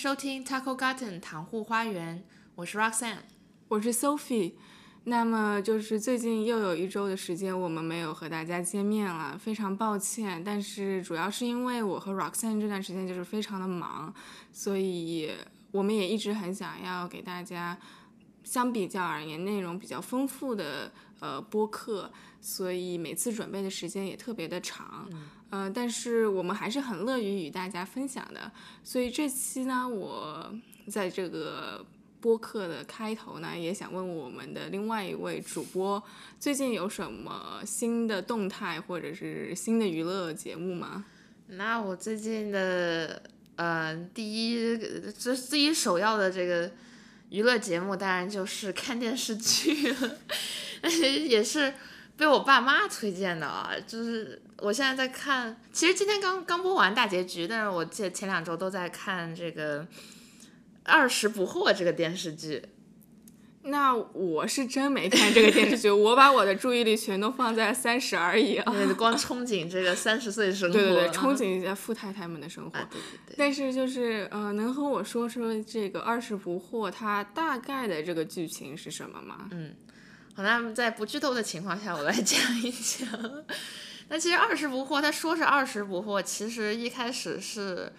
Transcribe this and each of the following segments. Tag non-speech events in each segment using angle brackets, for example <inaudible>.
收听 Taco Garden 糖户花园，我是 Roxanne，我是 Sophie。那么就是最近又有一周的时间，我们没有和大家见面了，非常抱歉。但是主要是因为我和 Roxanne 这段时间就是非常的忙，所以我们也一直很想要给大家相比较而言内容比较丰富的呃播客，所以每次准备的时间也特别的长。呃，但是我们还是很乐于与大家分享的，所以这期呢，我在这个播客的开头呢，也想问我们的另外一位主播，最近有什么新的动态或者是新的娱乐节目吗？那我最近的呃第一这第一首要的这个娱乐节目，当然就是看电视剧了，<laughs> 也是被我爸妈推荐的啊，就是。我现在在看，其实今天刚刚播完大结局，但是我记得前两周都在看这个《二十不惑》这个电视剧。那我是真没看这个电视剧，<laughs> 我把我的注意力全都放在三十而已啊，光憧憬这个三十岁生活，对对对，憧憬一下富太太们的生活。对对对。但是就是呃，能和我说说这个《二十不惑》它大概的这个剧情是什么吗？嗯，好，那在不剧透的情况下，我来讲一讲。那其实二十不惑，他说是二十不惑，其实一开始是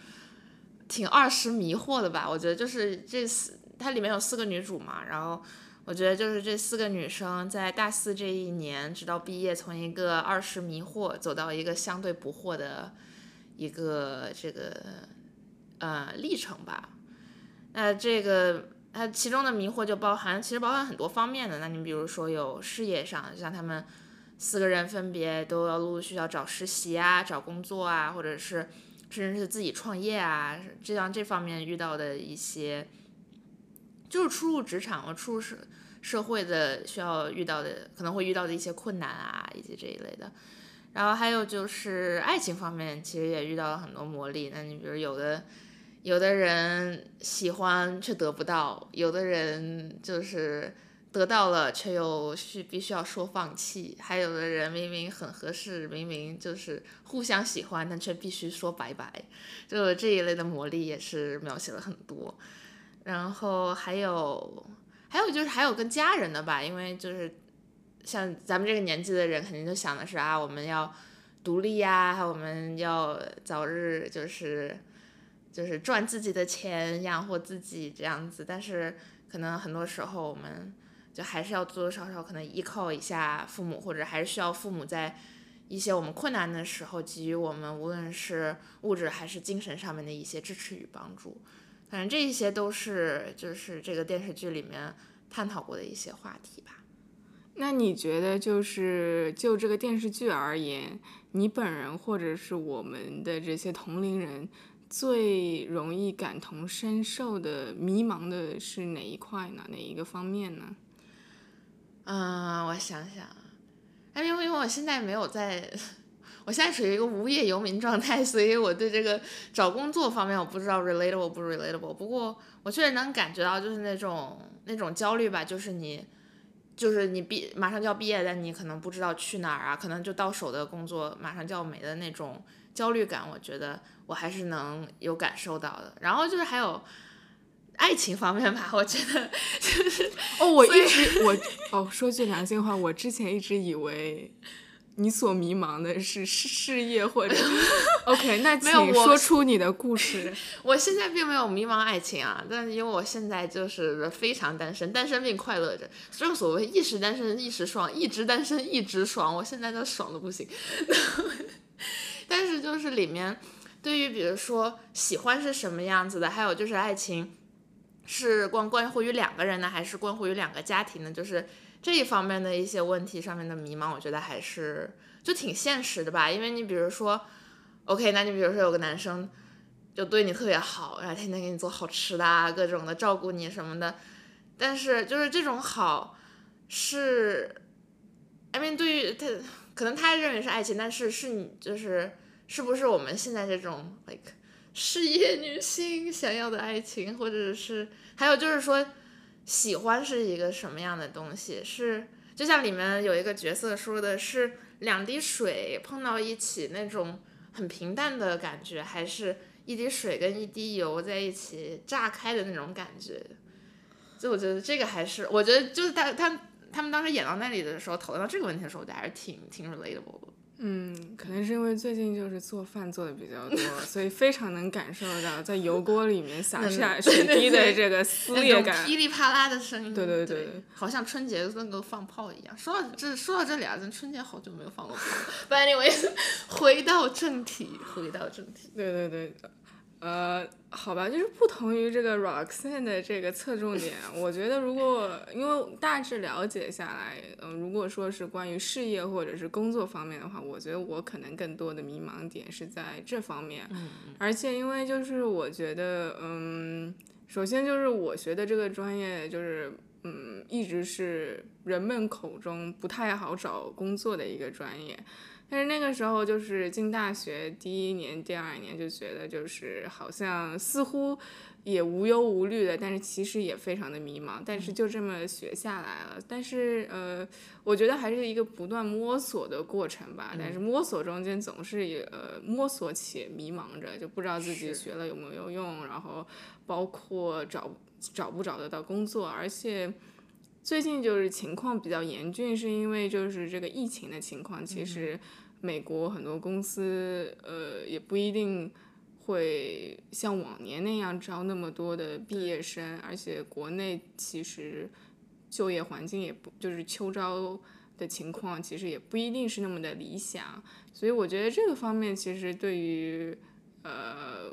挺二十迷惑的吧？我觉得就是这四，它里面有四个女主嘛，然后我觉得就是这四个女生在大四这一年，直到毕业，从一个二十迷惑走到一个相对不惑的一个这个呃历程吧。那这个它其中的迷惑就包含，其实包含很多方面的。那你比如说有事业上，像他们。四个人分别都要陆陆续续要找实习啊，找工作啊，或者是甚至是自己创业啊，这样这方面遇到的一些，就是初入职场和初入社社会的需要遇到的，可能会遇到的一些困难啊，以及这一类的。然后还有就是爱情方面，其实也遇到了很多磨砺。那你比如有的有的人喜欢却得不到，有的人就是。得到了，却又需必须要说放弃；还有的人明明很合适，明明就是互相喜欢，但却必须说拜拜。就这一类的魔力也是描写了很多。然后还有，还有就是还有跟家人的吧，因为就是像咱们这个年纪的人，肯定就想的是啊，我们要独立呀，我们要早日就是就是赚自己的钱，养活自己这样子。但是可能很多时候我们。就还是要多多少少可能依靠一下父母，或者还是需要父母在一些我们困难的时候给予我们，无论是物质还是精神上面的一些支持与帮助。反正这一些都是就是这个电视剧里面探讨过的一些话题吧。那你觉得就是就这个电视剧而言，你本人或者是我们的这些同龄人最容易感同身受的迷茫的是哪一块呢？哪一个方面呢？嗯，我想想，哎，因为因为我现在没有在，<laughs> 我现在处于一个无业游民状态，<laughs> 所以我对这个找工作方面我不知道 relatable 不 relatable。不过我确实能感觉到就是那种那种焦虑吧，就是你就是你毕马上就要毕业，但你可能不知道去哪儿啊，可能就到手的工作马上就要没的那种焦虑感，我觉得我还是能有感受到的。然后就是还有。爱情方面吧，我觉得就是哦，我一直我哦，说句良心话，我之前一直以为你所迷茫的是事业或者 <laughs> OK，那请说出你的故事。<laughs> 我现在并没有迷茫爱情啊，但是因为我现在就是非常单身，单身并快乐着。正所谓一时单身一时爽，一直单身一直爽。我现在都爽的不行。<laughs> 但是就是里面对于比如说喜欢是什么样子的，还有就是爱情。是关关乎于两个人呢，还是关乎于两个家庭呢？就是这一方面的一些问题上面的迷茫，我觉得还是就挺现实的吧。因为你比如说，OK，那你比如说有个男生就对你特别好，然后天天给你做好吃的啊，各种的照顾你什么的，但是就是这种好是，I mean，对于他可能他认为是爱情，但是是你就是是不是我们现在这种 like。事业女性想要的爱情，或者是还有就是说，喜欢是一个什么样的东西？是就像里面有一个角色说的是两滴水碰到一起那种很平淡的感觉，还是一滴水跟一滴油在一起炸开的那种感觉。就我觉得这个还是，我觉得就是他他他们当时演到那里的时候，讨论到这个问题的时候，我觉得还是挺挺 relatable 的。嗯，可能是因为最近就是做饭做的比较多，所以非常能感受到在油锅里面洒下水滴的这个撕裂感，噼里啪啦的声音，对对对，好像春节那个放炮一样。说到这，说到这里啊，咱春节好久没有放过炮。But anyway，回到正题，回到正题。对对对。呃，好吧，就是不同于这个 Roxanne 的这个侧重点，<laughs> 我觉得如果因为大致了解下来，嗯，如果说是关于事业或者是工作方面的话，我觉得我可能更多的迷茫点是在这方面。嗯而且因为就是我觉得，嗯，首先就是我学的这个专业就是，嗯，一直是人们口中不太好找工作的一个专业。但是那个时候就是进大学第一年、第二年就觉得就是好像似乎也无忧无虑的，但是其实也非常的迷茫。但是就这么学下来了。但是呃，我觉得还是一个不断摸索的过程吧。但是摸索中间总是也呃摸索且迷茫着，就不知道自己学了有没有用，然后包括找找不找得到工作，而且。最近就是情况比较严峻，是因为就是这个疫情的情况。其实美国很多公司呃也不一定会像往年那样招那么多的毕业生，而且国内其实就业环境也不就是秋招的情况，其实也不一定是那么的理想。所以我觉得这个方面其实对于呃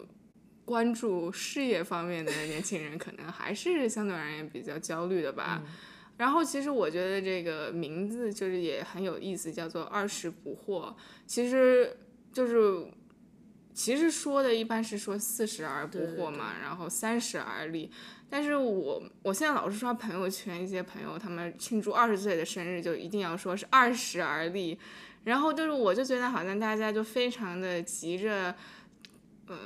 关注事业方面的年轻人，可能还是相对而言比较焦虑的吧。<laughs> 然后其实我觉得这个名字就是也很有意思，叫做“二十不惑”。其实就是，其实说的一般是说四十而不惑嘛，然后三十而立。但是我我现在老是刷朋友圈，一些朋友他们庆祝二十岁的生日，就一定要说是二十而立。然后就是我就觉得好像大家就非常的急着，呃，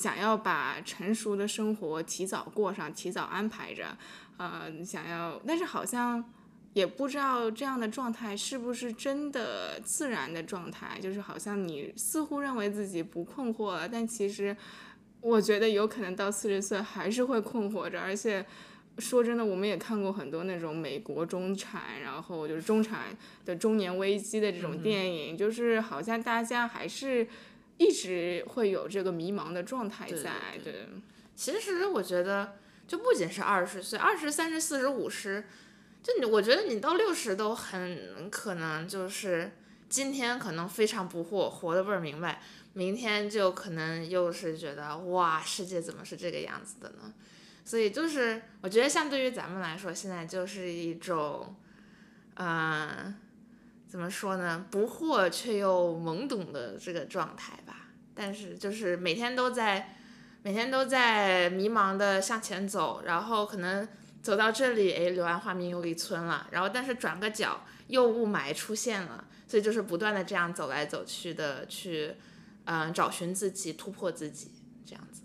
想要把成熟的生活提早过上，提早安排着。呃，想要，但是好像也不知道这样的状态是不是真的自然的状态，就是好像你似乎认为自己不困惑了，但其实我觉得有可能到四十岁还是会困惑着。而且说真的，我们也看过很多那种美国中产，然后就是中产的中年危机的这种电影，就是好像大家还是一直会有这个迷茫的状态在。对，其实我觉得。就不仅是二十岁，二十、三十、四十、五十，就你，我觉得你到六十都很可能就是今天可能非常不惑，活得倍儿明白，明天就可能又是觉得哇，世界怎么是这个样子的呢？所以就是我觉得相对于咱们来说，现在就是一种，嗯，怎么说呢？不惑却又懵懂的这个状态吧。但是就是每天都在。每天都在迷茫的向前走，然后可能走到这里，哎，柳暗花明又一村了。然后但是转个角，又雾霾出现了，所以就是不断的这样走来走去的去，嗯，找寻自己，突破自己，这样子。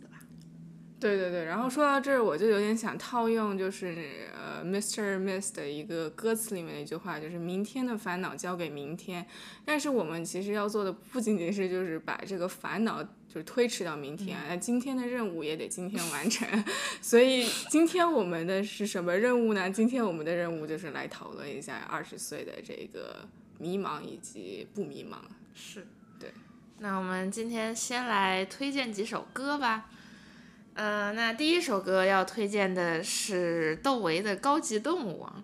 对对对，然后说到这儿，我就有点想套用，就是呃，Mr. Miss 的一个歌词里面的一句话，就是明天的烦恼交给明天。但是我们其实要做的不仅仅是就是把这个烦恼。就是推迟到明天，那今天的任务也得今天完成。<laughs> 所以今天我们的是什么任务呢？今天我们的任务就是来讨论一下二十岁的这个迷茫以及不迷茫。是，对。那我们今天先来推荐几首歌吧。呃，那第一首歌要推荐的是窦唯的《高级动物》啊。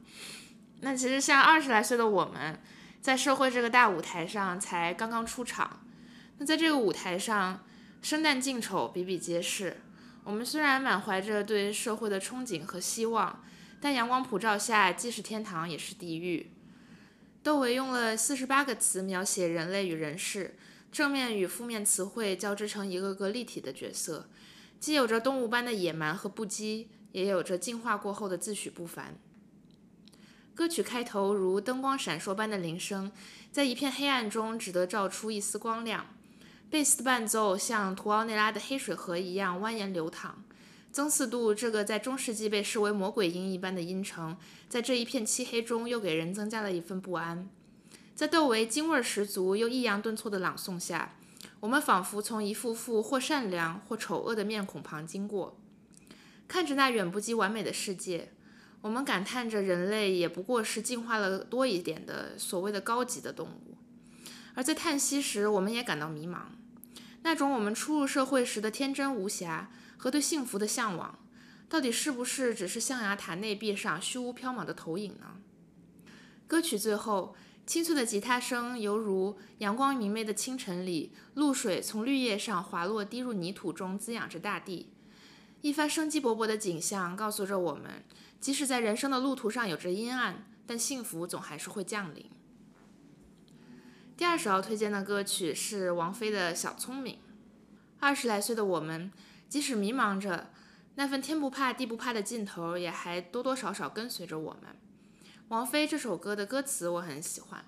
那其实像二十来岁的我们，在社会这个大舞台上才刚刚出场。那在这个舞台上。生旦净丑比比皆是，我们虽然满怀着对社会的憧憬和希望，但阳光普照下，既是天堂也是地狱。窦唯用了四十八个词描写人类与人世，正面与负面词汇交织成一个个立体的角色，既有着动物般的野蛮和不羁，也有着进化过后的自诩不凡。歌曲开头如灯光闪烁般的铃声，在一片黑暗中只得照出一丝光亮。贝斯的伴奏像图奥内拉的黑水河一样蜿蜒流淌，曾四度这个在中世纪被视为魔鬼音一般的音程，在这一片漆黑中又给人增加了一份不安。在窦唯京味十足又抑扬顿挫的朗诵下，我们仿佛从一幅幅或善良或丑恶的面孔旁经过，看着那远不及完美的世界，我们感叹着人类也不过是进化了多一点的所谓的高级的动物。而在叹息时，我们也感到迷茫，那种我们初入社会时的天真无瑕和对幸福的向往，到底是不是只是象牙塔内壁上虚无缥缈的投影呢？歌曲最后。清脆的吉他声，犹如阳光明媚的清晨里，露水从绿叶上滑落，滴入泥土中，滋养着大地。一番生机勃勃的景象，告诉着我们，即使在人生的路途上有着阴暗，但幸福总还是会降临。第二首要推荐的歌曲是王菲的《小聪明》。二十来岁的我们，即使迷茫着，那份天不怕地不怕的劲头，也还多多少少跟随着我们。王菲这首歌的歌词我很喜欢，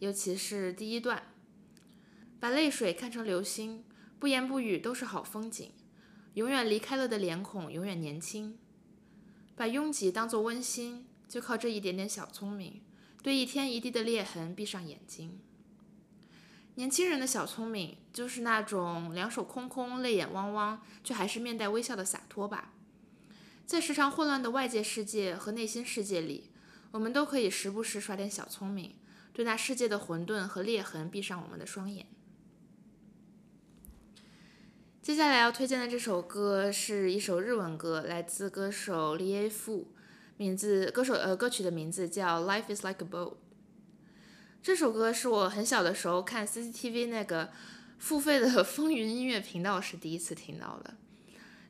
尤其是第一段，把泪水看成流星，不言不语都是好风景，永远离开了的脸孔永远年轻，把拥挤当作温馨，就靠这一点点小聪明，对一天一地的裂痕闭上眼睛。年轻人的小聪明，就是那种两手空空、泪眼汪汪，却还是面带微笑的洒脱吧。在时常混乱的外界世界和内心世界里。我们都可以时不时耍点小聪明，对那世界的混沌和裂痕闭上我们的双眼。接下来要推荐的这首歌是一首日文歌，来自歌手李耶夫，名字歌手呃歌曲的名字叫《Life Is Like a Boat》。这首歌是我很小的时候看 CCTV 那个付费的 <laughs> 风云音乐频道时第一次听到的。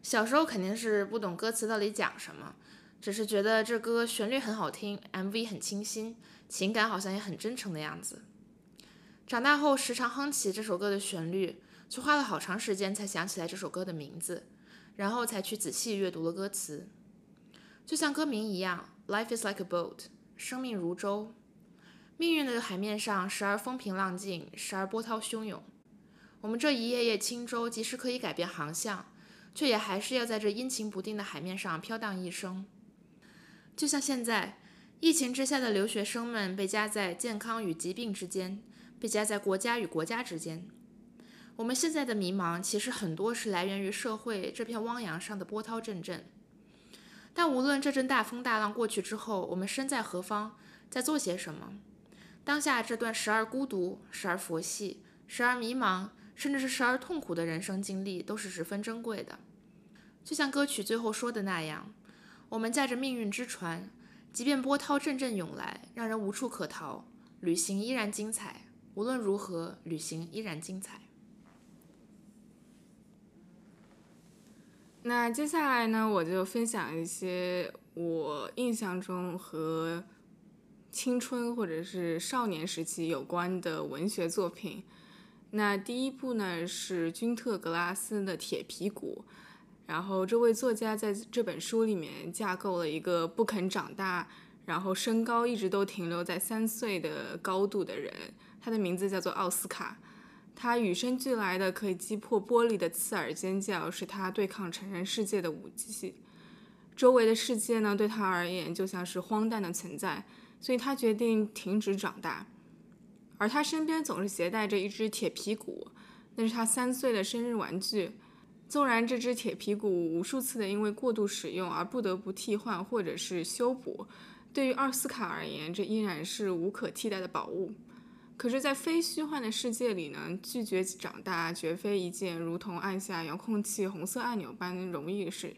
小时候肯定是不懂歌词到底讲什么。只是觉得这歌旋律很好听，MV 很清新，情感好像也很真诚的样子。长大后时常哼起这首歌的旋律，却花了好长时间才想起来这首歌的名字，然后才去仔细阅读了歌词。就像歌名一样，Life is like a boat，生命如舟。命运的海面上，时而风平浪静，时而波涛汹涌。我们这一叶叶轻舟，即使可以改变航向，却也还是要在这阴晴不定的海面上飘荡一生。就像现在，疫情之下的留学生们被夹在健康与疾病之间，被夹在国家与国家之间。我们现在的迷茫，其实很多是来源于社会这片汪洋上的波涛阵阵。但无论这阵大风大浪过去之后，我们身在何方，在做些什么，当下这段时而孤独、时而佛系、时而迷茫，甚至是时而痛苦的人生经历，都是十分珍贵的。就像歌曲最后说的那样。我们驾着命运之船，即便波涛阵阵涌来，让人无处可逃，旅行依然精彩。无论如何，旅行依然精彩。那接下来呢，我就分享一些我印象中和青春或者是少年时期有关的文学作品。那第一部呢是君特·格拉斯的《铁皮鼓》。然后，这位作家在这本书里面架构了一个不肯长大，然后身高一直都停留在三岁的高度的人。他的名字叫做奥斯卡。他与生俱来的可以击破玻璃的刺耳尖叫，是他对抗成人世界的武器。周围的世界呢，对他而言就像是荒诞的存在，所以他决定停止长大。而他身边总是携带着一只铁皮鼓，那是他三岁的生日玩具。纵然这只铁皮鼓无数次的因为过度使用而不得不替换或者是修补，对于奥斯卡而言，这依然是无可替代的宝物。可是，在非虚幻的世界里呢，拒绝长大绝非一件如同按下遥控器红色按钮般容易的事。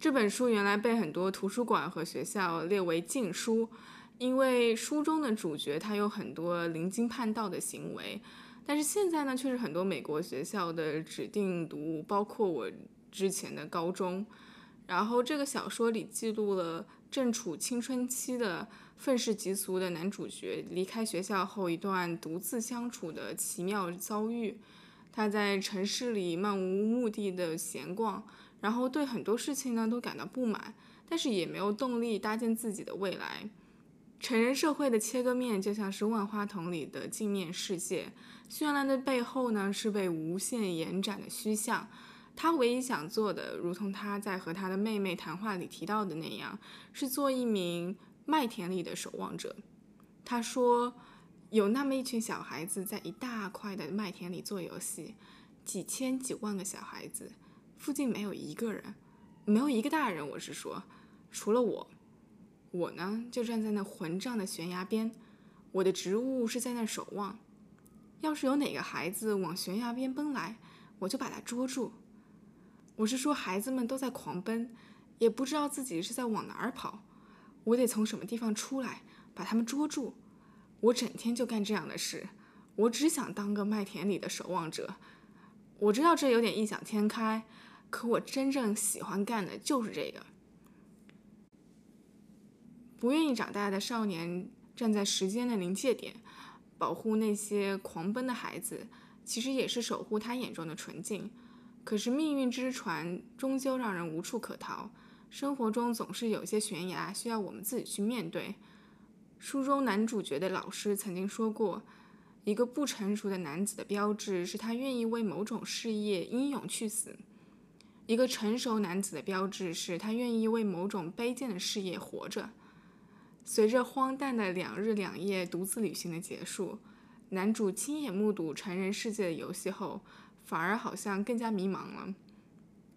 这本书原来被很多图书馆和学校列为禁书，因为书中的主角他有很多离经叛道的行为。但是现在呢，却是很多美国学校的指定读物，包括我之前的高中。然后这个小说里记录了正处青春期的愤世嫉俗的男主角离开学校后一段独自相处的奇妙遭遇。他在城市里漫无目的的闲逛，然后对很多事情呢都感到不满，但是也没有动力搭建自己的未来。成人社会的切割面就像是万花筒里的镜面世界。绚烂的背后呢，是被无限延展的虚像。他唯一想做的，如同他在和他的妹妹谈话里提到的那样，是做一名麦田里的守望者。他说：“有那么一群小孩子在一大块的麦田里做游戏，几千几万个小孩子，附近没有一个人，没有一个大人，我是说，除了我，我呢就站在那混账的悬崖边，我的职务是在那守望。要是有哪个孩子往悬崖边奔来，我就把他捉住。我是说，孩子们都在狂奔，也不知道自己是在往哪儿跑。我得从什么地方出来，把他们捉住。我整天就干这样的事。我只想当个麦田里的守望者。我知道这有点异想天开，可我真正喜欢干的就是这个。不愿意长大的少年站在时间的临界点。保护那些狂奔的孩子，其实也是守护他眼中的纯净。可是命运之船终究让人无处可逃，生活中总是有些悬崖需要我们自己去面对。书中男主角的老师曾经说过，一个不成熟的男子的标志是他愿意为某种事业英勇去死；一个成熟男子的标志是他愿意为某种卑贱的事业活着。随着荒诞的两日两夜独自旅行的结束，男主亲眼目睹成人世界的游戏后，反而好像更加迷茫了。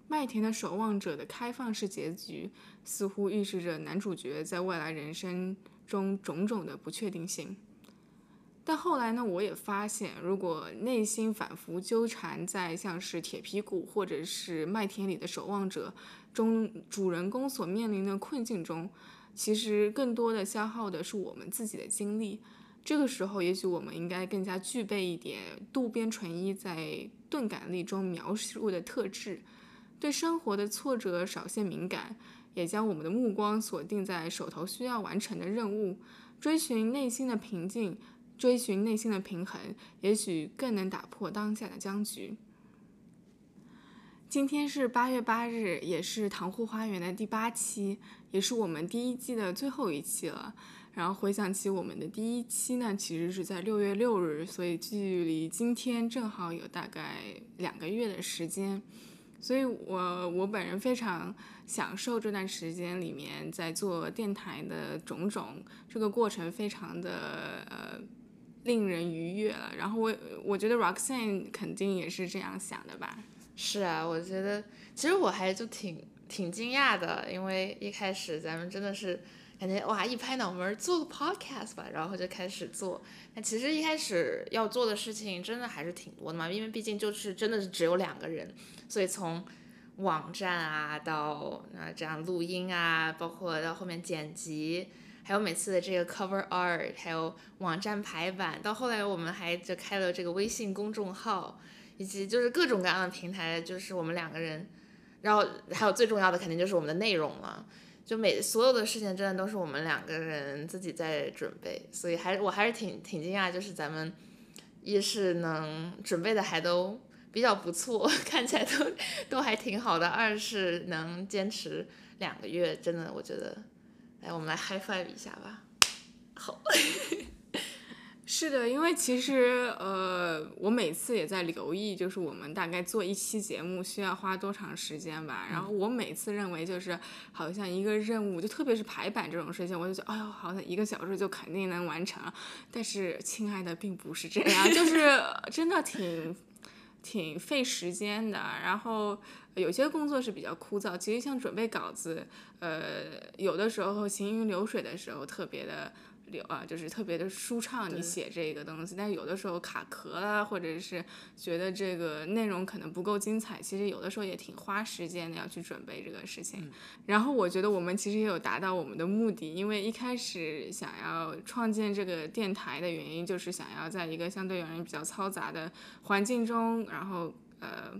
麦田的守望者的开放式结局，似乎预示着男主角在未来人生中种种的不确定性。但后来呢，我也发现，如果内心反复纠缠在像是铁皮鼓或者是麦田里的守望者中，主人公所面临的困境中。其实更多的消耗的是我们自己的精力，这个时候也许我们应该更加具备一点渡边淳一在《钝感力》中描述的特质，对生活的挫折少些敏感，也将我们的目光锁定在手头需要完成的任务，追寻内心的平静，追寻内心的平衡，也许更能打破当下的僵局。今天是八月八日，也是唐户花园的第八期，也是我们第一季的最后一期了。然后回想起我们的第一期呢，其实是在六月六日，所以距离今天正好有大概两个月的时间。所以我我本人非常享受这段时间里面在做电台的种种，这个过程非常的呃令人愉悦了。然后我我觉得 Roxanne 肯定也是这样想的吧。是啊，我觉得其实我还就挺挺惊讶的，因为一开始咱们真的是感觉哇，一拍脑门做个 podcast 吧，然后就开始做。那其实一开始要做的事情真的还是挺多的嘛，因为毕竟就是真的是只有两个人，所以从网站啊到啊这样录音啊，包括到后面剪辑，还有每次的这个 cover art，还有网站排版，到后来我们还就开了这个微信公众号。以及就是各种各样的平台，就是我们两个人，然后还有最重要的肯定就是我们的内容了。就每所有的事情真的都是我们两个人自己在准备，所以还我还是挺挺惊讶，就是咱们一是能准备的还都比较不错，<laughs> 看起来都都还挺好的；二是能坚持两个月，真的我觉得，来我们来 high five 一下吧。<laughs> 好。<laughs> 是的，因为其实呃，我每次也在留意，就是我们大概做一期节目需要花多长时间吧。然后我每次认为就是好像一个任务，就特别是排版这种事情，我就觉得哎呦，好像一个小时就肯定能完成。但是亲爱的，并不是这样，就是 <laughs> 真的挺挺费时间的。然后有些工作是比较枯燥，其实像准备稿子，呃，有的时候行云流水的时候特别的。流啊，就是特别的舒畅，你写这个东西，但有的时候卡壳啊，或者是觉得这个内容可能不够精彩，其实有的时候也挺花时间的，要去准备这个事情。然后我觉得我们其实也有达到我们的目的，因为一开始想要创建这个电台的原因，就是想要在一个相对而言比较嘈杂的环境中，然后呃，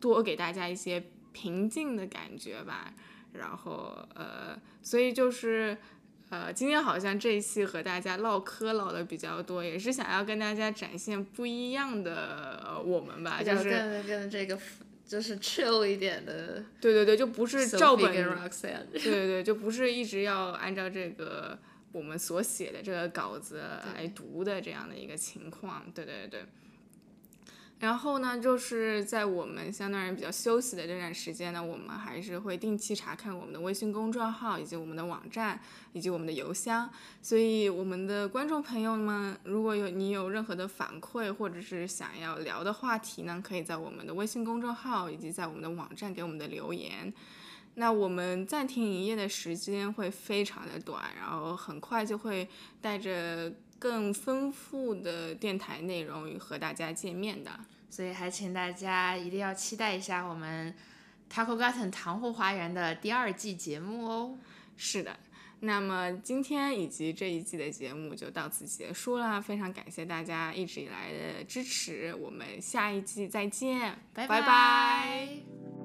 多给大家一些平静的感觉吧。然后呃，所以就是。呃，今天好像这一期和大家唠嗑唠的比较多，也是想要跟大家展现不一样的我们吧，就是跟跟这个就是 chill 一点的。对对对，就不是照本。对对对，就不是一直要按照这个我们所写的这个稿子来读的这样的一个情况。对对对。然后呢，就是在我们相对而言比较休息的这段时间呢，我们还是会定期查看我们的微信公众号以及我们的网站以及我们的邮箱。所以，我们的观众朋友们，如果有你有任何的反馈或者是想要聊的话题呢，可以在我们的微信公众号以及在我们的网站给我们的留言。那我们暂停营业的时间会非常的短，然后很快就会带着。更丰富的电台内容与和大家见面的，所以还请大家一定要期待一下我们 Taco Garden 糖货花园的第二季节目哦。是的，那么今天以及这一季的节目就到此结束了，非常感谢大家一直以来的支持，我们下一季再见，拜拜。